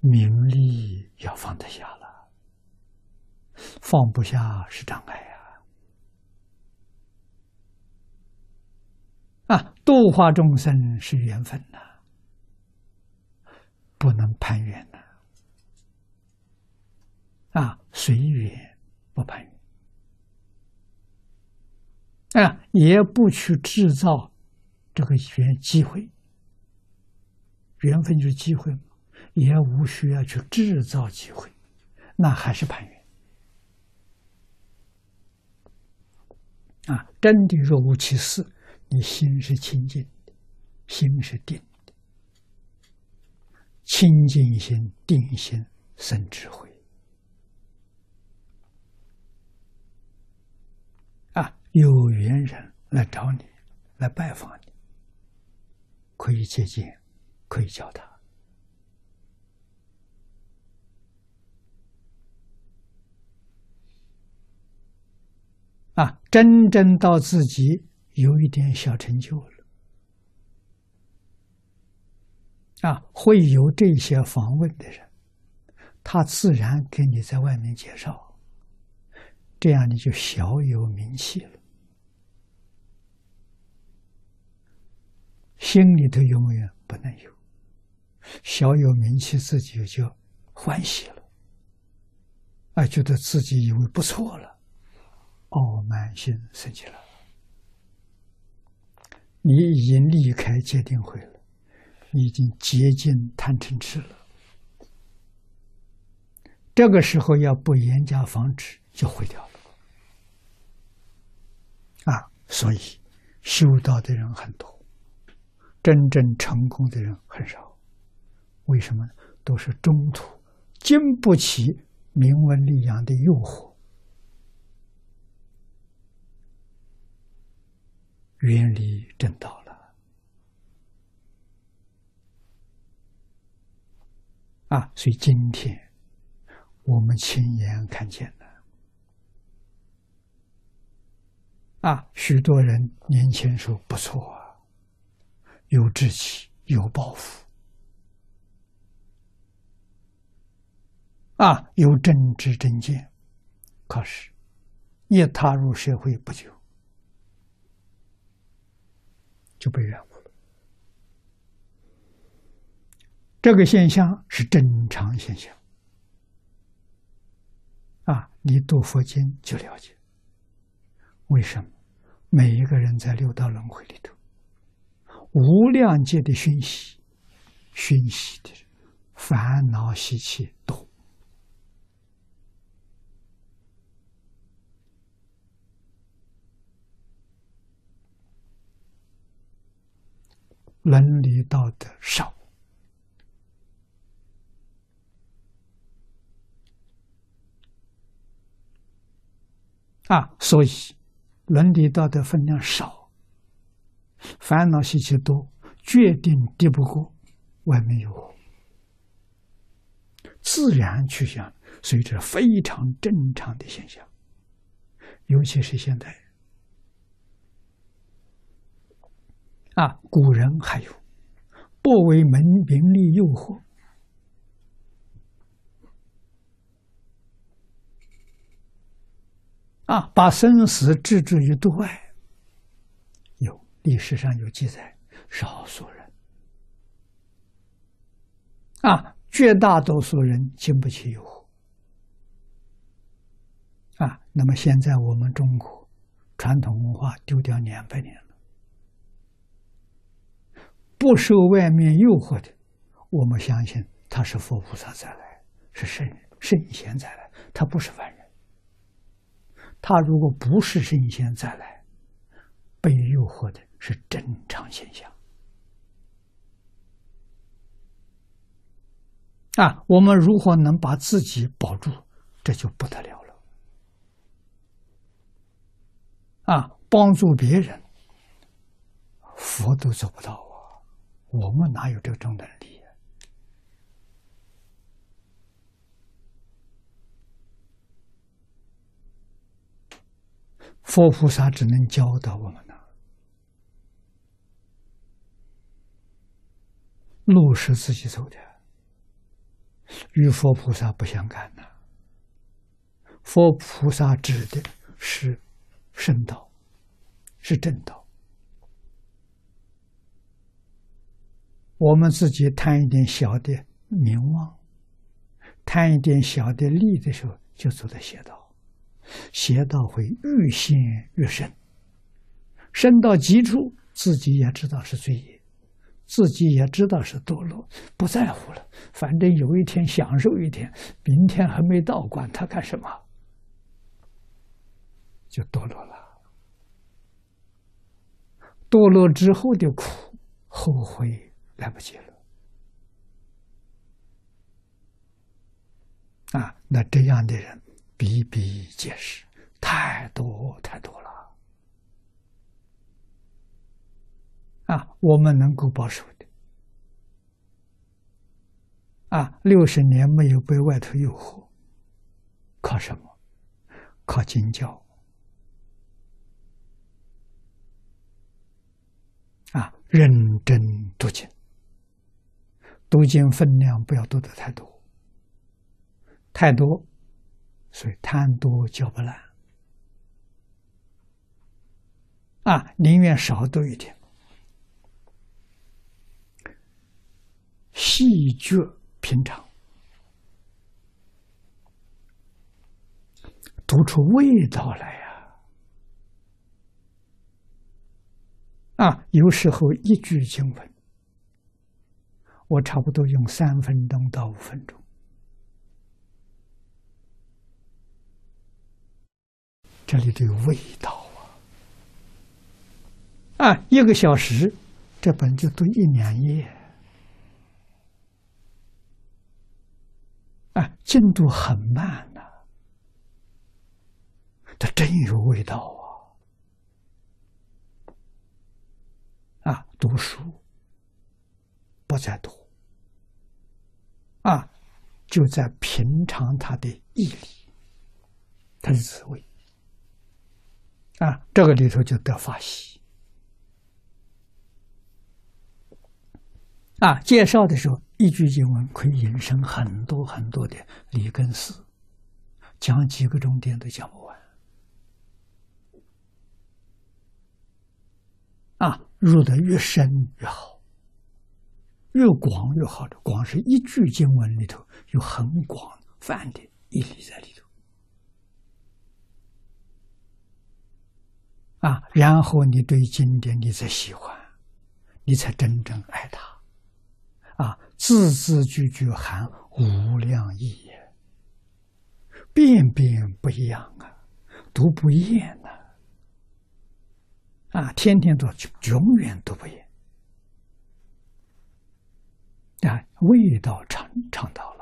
名利要放得下了，放不下是障碍呀！啊，度化众生是缘分呐，不能攀缘呐！啊，随缘不攀缘，啊，也不去制造这个缘机会，缘分就是机会。也无需要去制造机会，那还是攀缘啊！真的若无其事，你心是清净的，心是定的，清净心、定心生智慧啊！有缘人来找你，来拜访你，可以接见，可以教他。啊，真正到自己有一点小成就了，啊，会有这些访问的人，他自然给你在外面介绍，这样你就小有名气了，心里头永远不能有，小有名气，自己就欢喜了，啊，觉得自己以为不错了。傲慢心升起了，你已经离开戒定慧了，你已经接近贪嗔痴了。这个时候要不严加防止，就毁掉了。啊，所以修道的人很多，真正成功的人很少。为什么？都是中途经不起名闻利养的诱惑。远离正道了啊！所以今天我们亲眼看见了啊，许多人年轻时候不错啊，有志气，有抱负啊，有正知正见，可是，一踏入社会不久。就被染污了。这个现象是正常现象啊！你读佛经就了解，为什么每一个人在六道轮回里头，无量界的熏习、熏习的烦恼习气多。伦理道德少啊，所以伦理道德分量少，烦恼习气多，决定敌不过外面有自然趋向，所以这非常正常的现象，尤其是现在。啊，古人还有不为名名利诱惑，啊，把生死置之于度外。有历史上有记载，少数人，啊，绝大多数人经不起诱惑。啊，那么现在我们中国传统文化丢掉两百年了。不受外面诱惑的，我们相信他是佛菩萨再来，是圣人圣贤再来，他不是凡人。他如果不是圣贤再来，被诱惑的是正常现象。啊，我们如何能把自己保住？这就不得了了。啊，帮助别人，佛都做不到啊。我们哪有这种能力？佛菩萨只能教导我们呢。路是自己走的，与佛菩萨不相干呐。佛菩萨指的是圣道，是正道。我们自己贪一点小的名望，贪一点小的利的时候，就走在邪道，邪道会愈陷愈深，深到极处，自己也知道是罪业，自己也知道是堕落，不在乎了，反正有一天享受一天，明天还没到，管他干什么，就堕落了。堕落之后的苦，后悔。来不及了，啊！那这样的人比比皆是，太多太多了。啊，我们能够保守的，啊，六十年没有被外头诱惑，靠什么？靠经教。啊，认真读经。读经分量不要读的太多，太多，所以贪多嚼不烂。啊，宁愿少读一点，细嚼平常，读出味道来呀！啊，有时候一句经文。我差不多用三分钟到五分钟，这里都有味道啊！啊，一个小时，这本就读一两页，啊，进度很慢呐，它真有味道啊！啊，读书。不再读啊，就在平常他的毅力，他的滋味啊，这个里头就得法喜啊。介绍的时候，一句经文可以引申很多很多的理根思，讲几个钟点都讲不完啊，入得越深越好。越广越好的，广是一句经文里头有很广泛的义理在里头啊。然后你对经典你才喜欢，你才真正爱它啊。字字句句含无量意也，遍遍不一样啊，读不厌呐啊，天天读，永远读不厌。啊，味道尝尝到了。